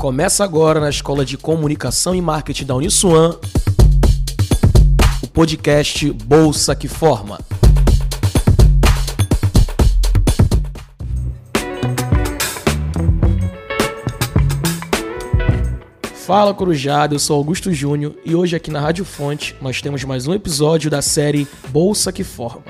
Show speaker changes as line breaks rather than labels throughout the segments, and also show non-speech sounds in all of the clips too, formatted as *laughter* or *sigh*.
Começa agora na Escola de Comunicação e Marketing da Uniswan, o podcast Bolsa que Forma. Fala Corujado, eu sou Augusto Júnior e hoje aqui na Rádio Fonte nós temos mais um episódio da série Bolsa que Forma.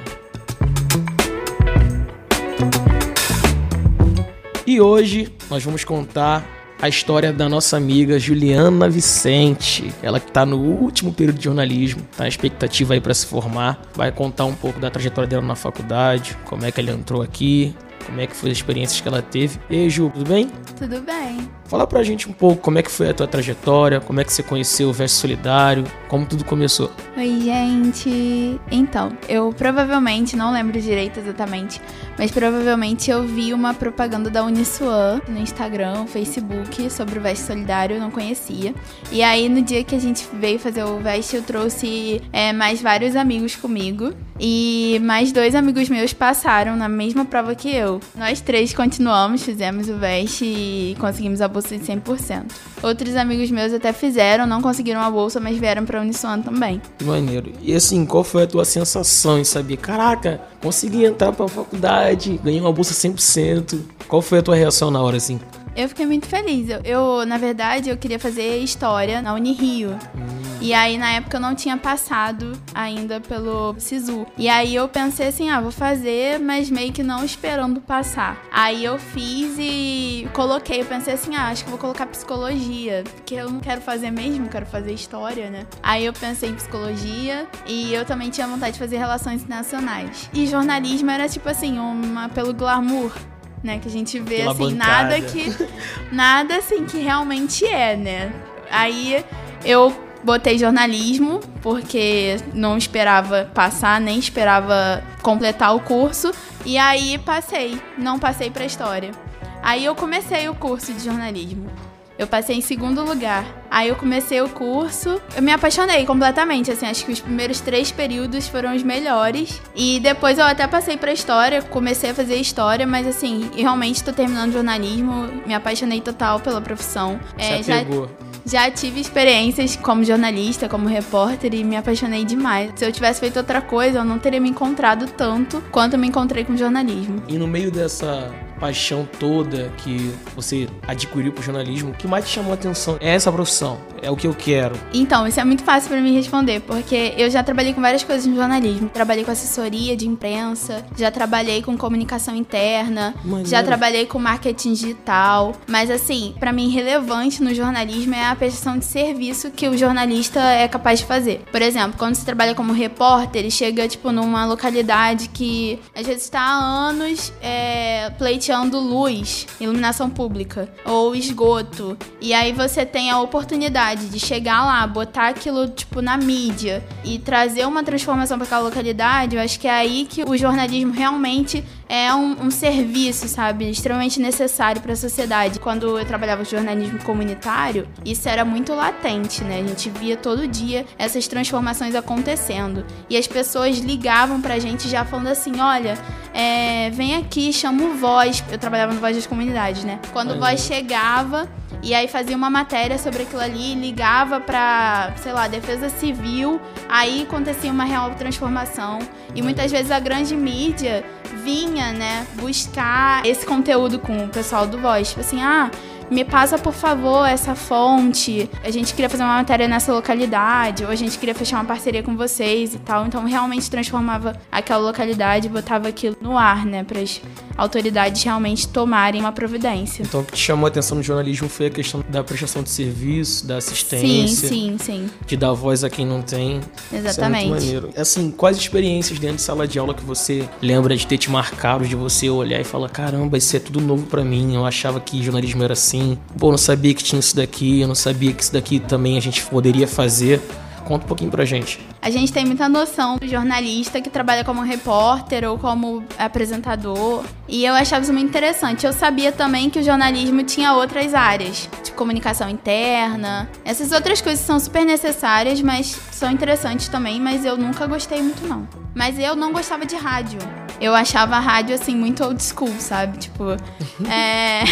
E hoje nós vamos contar a história da nossa amiga Juliana Vicente. Ela que está no último período de jornalismo, está na expectativa aí para se formar. Vai contar um pouco da trajetória dela na faculdade, como é que ela entrou aqui, como é que foi as experiências que ela teve. E aí, Ju, tudo bem?
Tudo bem.
Fala pra gente um pouco como é que foi a tua trajetória, como é que você conheceu o Verso Solidário, como tudo começou.
Oi, gente. Então, eu provavelmente, não lembro direito exatamente, mas provavelmente eu vi uma propaganda da Uniswan no Instagram, Facebook, sobre o Veste Solidário, eu não conhecia. E aí, no dia que a gente veio fazer o Veste, eu trouxe é, mais vários amigos comigo. E mais dois amigos meus passaram na mesma prova que eu. Nós três continuamos, fizemos o Veste e conseguimos a bolsa de 100%. Outros amigos meus até fizeram, não conseguiram a bolsa, mas vieram pra Uniswan também.
Que maneiro. E assim, qual foi a tua sensação em saber, caraca, consegui entrar pra faculdade, ganhei uma bolsa 100%. Qual foi a tua reação na hora, assim?
Eu fiquei muito feliz. Eu, eu na verdade, eu queria fazer história na Unirio. Hum. E aí, na época, eu não tinha passado ainda pelo SISU. E aí, eu pensei assim, ah, vou fazer, mas meio que não esperando passar. Aí, eu fiz e coloquei. Eu pensei assim, ah, acho que vou colocar psicologia. Porque eu não quero fazer mesmo, quero fazer história, né? Aí, eu pensei em psicologia. E eu também tinha vontade de fazer relações internacionais. E jornalismo era, tipo assim, uma pelo glamour né? Que a gente vê Pela assim, bancada. nada que. Nada assim que realmente é, né? Aí eu botei jornalismo, porque não esperava passar, nem esperava completar o curso. E aí passei, não passei para história. Aí eu comecei o curso de jornalismo. Eu passei em segundo lugar. Aí eu comecei o curso, eu me apaixonei completamente, assim, acho que os primeiros três períodos foram os melhores. E depois eu até passei pra história, comecei a fazer história, mas assim, realmente tô terminando jornalismo, me apaixonei total pela profissão.
É, já,
já tive experiências como jornalista, como repórter e me apaixonei demais. Se eu tivesse feito outra coisa, eu não teria me encontrado tanto quanto me encontrei com jornalismo.
E no meio dessa paixão toda que você adquiriu pro jornalismo, o que mais te chamou a atenção é essa profissão, é o que eu quero.
Então, isso é muito fácil para mim responder, porque eu já trabalhei com várias coisas no jornalismo. Trabalhei com assessoria de imprensa, já trabalhei com comunicação interna, já trabalhei com marketing digital, mas assim, para mim relevante no jornalismo é a prestação de serviço que o jornalista é capaz de fazer. Por exemplo, quando você trabalha como repórter, ele chega tipo numa localidade que às vezes está há anos é, pleiteando pleiteando luz, iluminação pública ou esgoto. E aí você tem a oportunidade de chegar lá, botar aquilo tipo na mídia e trazer uma transformação para aquela localidade. Eu acho que é aí que o jornalismo realmente é um, um serviço, sabe, extremamente necessário para a sociedade. Quando eu trabalhava com jornalismo comunitário, isso era muito latente, né? A gente via todo dia essas transformações acontecendo. E as pessoas ligavam pra gente já falando assim: olha, é, vem aqui, chama o Voz. Eu trabalhava no Voz das Comunidades, né? Quando o Voz chegava, e aí fazia uma matéria sobre aquilo ali, ligava pra, sei lá, defesa civil, aí acontecia uma real transformação. E muitas vezes a grande mídia vinha, né, buscar esse conteúdo com o pessoal do Voz. Tipo assim, ah, me passa por favor essa fonte. A gente queria fazer uma matéria nessa localidade, ou a gente queria fechar uma parceria com vocês e tal. Então realmente transformava aquela localidade, botava aquilo no ar, né, para as autoridades realmente tomarem uma providência.
Então o que te chamou a atenção no jornalismo foi a questão da prestação de serviço, da assistência.
Sim, sim, sim.
De dar voz a quem não tem.
Exatamente.
Isso é muito maneiro. Assim, quais experiências dentro de sala de aula que você lembra de ter te marcado, de você olhar e falar, caramba, isso é tudo novo para mim. Eu achava que jornalismo era assim assim, pô, não sabia que tinha isso daqui, eu não sabia que isso daqui também a gente poderia fazer. Conta um pouquinho pra gente.
A gente tem muita noção do jornalista que trabalha como repórter ou como apresentador. E eu achava isso muito interessante. Eu sabia também que o jornalismo tinha outras áreas, de comunicação interna. Essas outras coisas são super necessárias, mas são interessantes também, mas eu nunca gostei muito não. Mas eu não gostava de rádio. Eu achava a rádio assim muito old school, sabe? Tipo, *laughs* é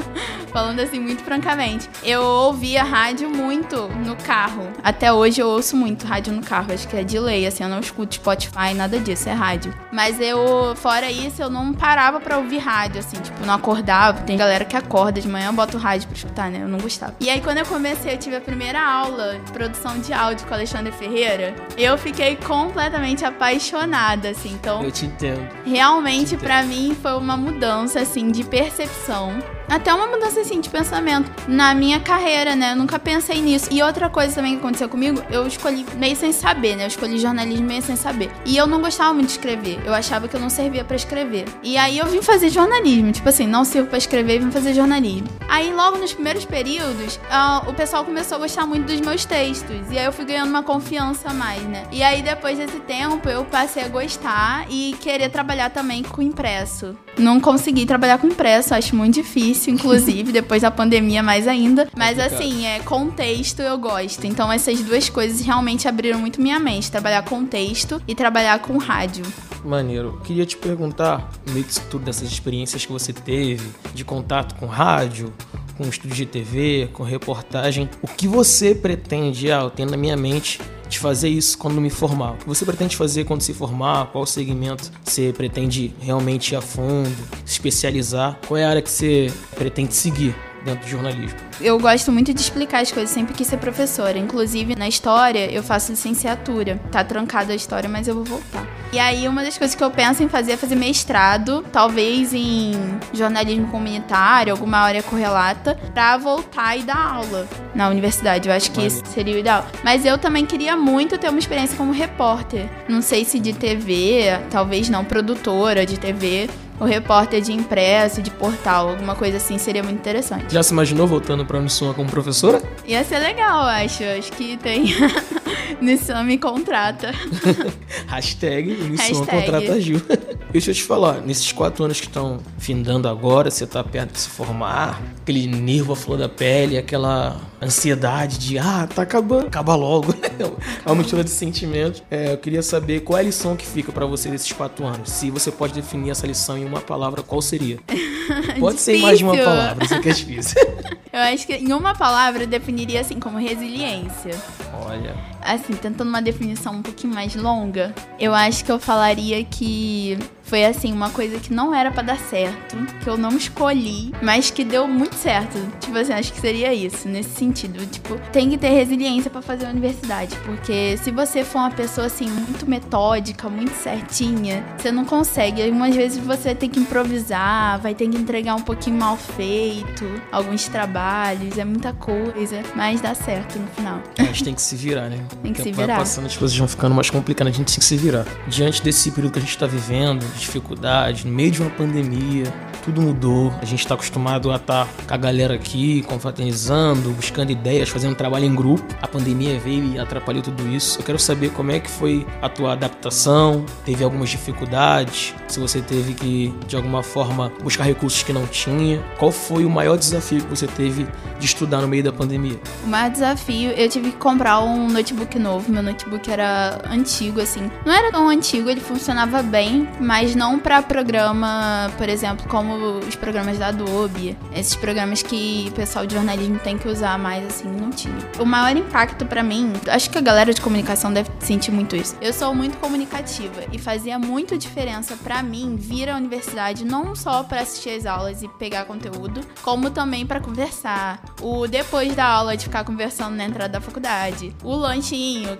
*laughs* falando assim muito francamente. Eu ouvia rádio muito no carro. Até hoje eu ouço muito rádio no carro. Acho que é de lei, assim, eu não escuto Spotify, nada disso, é rádio. Mas eu, fora isso, eu não parava pra ouvir rádio, assim, tipo, não acordava. Tem galera que acorda de manhã, bota o rádio pra escutar, né? Eu não gostava. E aí, quando eu comecei, eu tive a primeira aula de produção de áudio com o Alexandre Ferreira. Eu fiquei completamente apaixonada, assim. Então,
Eu te entendo.
Realmente, pra mim, foi uma mudança, assim, de percepção. Até uma mudança, assim, de pensamento na minha carreira, né? Eu nunca pensei nisso. E outra coisa também que aconteceu comigo, eu escolhi meio sem saber, né? Eu escolhi jornalismo meio sem saber. E eu não gostava muito de escrever. Eu achava que eu não servia pra escrever. E aí eu vim fazer jornalismo. Tipo assim, não sirvo pra escrever vim fazer jornalismo. Aí logo nos primeiros períodos, ah, o pessoal começou a gostar muito dos meus textos. E aí eu fui ganhando uma confiança mais, né? E aí depois desse tempo eu passei a gostar e querer trabalhar também com impresso. Não consegui trabalhar com impresso, acho muito difícil, inclusive, *laughs* depois da pandemia mais ainda. Mas assim, é contexto eu gosto. Então essas duas coisas realmente abriram muito minha mente, trabalhar com texto e trabalhar com rádio.
Maneiro. Queria te perguntar, no meio disso tudo, dessas experiências que você teve, de contato com rádio, com estúdio de TV, com reportagem, o que você pretende, ah, eu tenho na minha mente de fazer isso quando me formar? O que você pretende fazer quando se formar? Qual segmento você pretende realmente ir a fundo, especializar? Qual é a área que você pretende seguir dentro do jornalismo?
Eu gosto muito de explicar as coisas, sempre quis ser professora. Inclusive, na história, eu faço licenciatura. Tá trancada a história, mas eu vou voltar. E aí, uma das coisas que eu penso em fazer é fazer mestrado, talvez em jornalismo comunitário, alguma área correlata, pra voltar e dar aula na universidade. Eu acho que isso seria o ideal. Mas eu também queria muito ter uma experiência como repórter. Não sei se de TV, talvez não, produtora de TV. Ou repórter de impresso, de portal, alguma coisa assim seria muito interessante.
Já se imaginou voltando para a Uniswan como professora?
Ia ser legal, acho. Acho que tem. *laughs* Nissan me contrata. *laughs*
Hashtag
Hashtag.
contrata Gil. Deixa eu te falar, nesses quatro anos que estão findando agora, você tá perto de se formar, aquele nervo à flor da pele, aquela ansiedade de, ah, tá acabando, acaba logo. *laughs* é uma mistura de sentimentos. É, eu queria saber qual é a lição que fica pra você desses quatro anos. Se você pode definir essa lição em uma palavra, qual seria? *laughs* Pode ser mais de uma palavra, isso que é difícil. *laughs*
Eu acho que em uma palavra eu definiria assim como resiliência.
Olha,
Assim, tentando uma definição um pouquinho mais longa, eu acho que eu falaria que foi assim, uma coisa que não era pra dar certo, que eu não escolhi, mas que deu muito certo. Tipo assim, acho que seria isso, nesse sentido. Tipo, tem que ter resiliência pra fazer a universidade, porque se você for uma pessoa assim, muito metódica, muito certinha, você não consegue. Algumas vezes você tem que improvisar, vai ter que entregar um pouquinho mal feito, alguns trabalhos, é muita coisa, mas dá certo no final.
a gente tem que se virar, né?
Tem que se
tempo vai
virar.
passando, as coisas vão ficando mais complicadas, a gente tem que se virar. Diante desse período que a gente tá vivendo, dificuldade, no meio de uma pandemia, tudo mudou. A gente tá acostumado a estar com a galera aqui, confraternizando, buscando ideias, fazendo trabalho em grupo. A pandemia veio e atrapalhou tudo isso. Eu quero saber como é que foi a tua adaptação, teve algumas dificuldades, se você teve que, de alguma forma, buscar recursos que não tinha. Qual foi o maior desafio que você teve de estudar no meio da pandemia?
O maior desafio, eu tive que comprar um notebook novo. Meu notebook era antigo, assim. Não era tão antigo, ele funcionava bem, mas não pra programa, por exemplo, como os programas da Adobe. Esses programas que o pessoal de jornalismo tem que usar mais, assim, não tinha. O maior impacto pra mim, acho que a galera de comunicação deve sentir muito isso. Eu sou muito comunicativa e fazia muito diferença pra mim vir à universidade não só pra assistir as aulas e pegar conteúdo, como também pra conversar. O depois da aula de ficar conversando na entrada da faculdade. O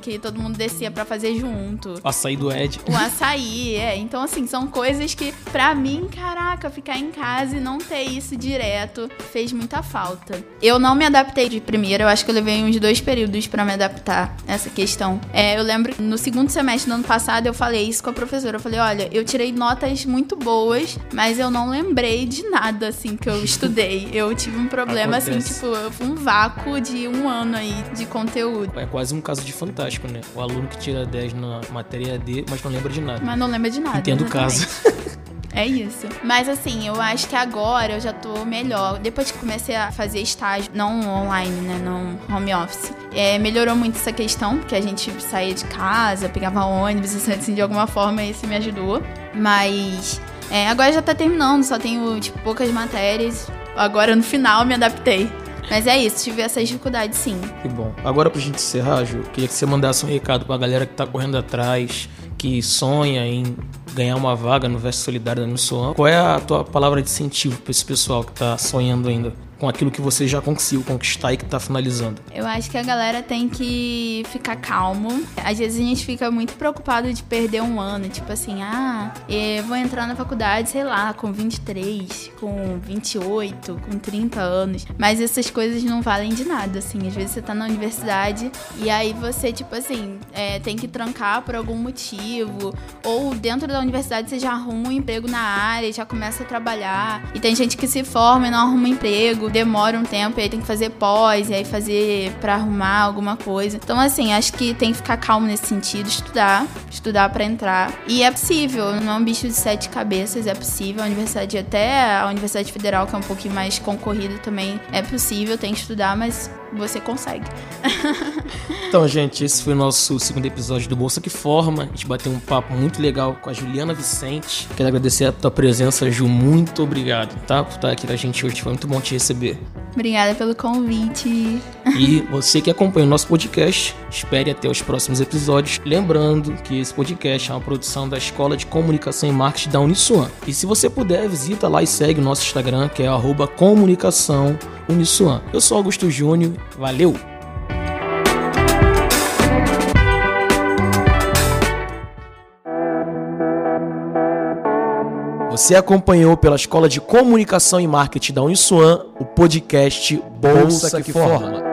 que todo mundo descia pra fazer junto.
Açaí do Ed.
O açaí, é. Então, assim, são coisas que, pra mim, caraca, ficar em casa e não ter isso direto fez muita falta. Eu não me adaptei de primeira, eu acho que eu levei uns dois períodos pra me adaptar a essa questão. É, eu lembro no segundo semestre do ano passado eu falei isso com a professora. Eu falei, olha, eu tirei notas muito boas, mas eu não lembrei de nada, assim, que eu *laughs* estudei. Eu tive um problema, assim,
Acontece.
tipo, um vácuo de um ano aí de conteúdo.
É quase um caso de fantástico, né? O aluno que tira 10 na matéria D, mas não lembra de nada.
Mas não lembra de nada.
Entendo o caso. *laughs*
É isso. Mas assim, eu acho que agora eu já tô melhor. Depois que comecei a fazer estágio, não online, né? Não home office. É, melhorou muito essa questão, porque a gente saía de casa, pegava ônibus, assim, de alguma forma isso me ajudou. Mas é, agora já tá terminando, só tenho, tipo, poucas matérias. Agora no final me adaptei. Mas é isso, tive essas dificuldades sim.
Que bom. Agora pra gente encerrar, Ju, queria que você mandasse um recado pra galera que tá correndo atrás, que sonha em ganhar uma vaga no Veste Solidário da Nussuan. Qual é a tua palavra de incentivo pra esse pessoal que tá sonhando ainda? Com aquilo que você já conseguiu conquistar e que tá finalizando?
Eu acho que a galera tem que ficar calmo. Às vezes a gente fica muito preocupado de perder um ano, tipo assim, ah, eu vou entrar na faculdade, sei lá, com 23, com 28, com 30 anos. Mas essas coisas não valem de nada, assim. Às vezes você tá na universidade e aí você, tipo assim, é, tem que trancar por algum motivo. Ou dentro da universidade você já arruma um emprego na área, já começa a trabalhar. E tem gente que se forma e não arruma emprego demora um tempo e aí tem que fazer pós, e aí fazer para arrumar alguma coisa. Então, assim, acho que tem que ficar calmo nesse sentido, estudar, estudar para entrar. E é possível, não é um bicho de sete cabeças, é possível. A universidade, até a Universidade Federal, que é um pouquinho mais concorrida também, é possível, tem que estudar, mas você consegue. *laughs*
então, gente, esse foi o nosso segundo episódio do Bolsa que Forma. A gente bateu um papo muito legal com a Juliana Vicente. Quero agradecer a tua presença, Ju. Muito obrigado, tá? Por estar aqui com a gente hoje. Foi muito bom te receber.
Obrigada pelo convite.
E você que acompanha o nosso podcast, espere até os próximos episódios. Lembrando que esse podcast é uma produção da Escola de Comunicação e Marketing da Uniswan. E se você puder, visita lá e segue o nosso Instagram, que é comunicação Uniswan. Eu sou Augusto Júnior. Valeu! Você acompanhou pela Escola de Comunicação e Marketing da Uniswan o podcast Bolsa, Bolsa que, que Forma. Forma.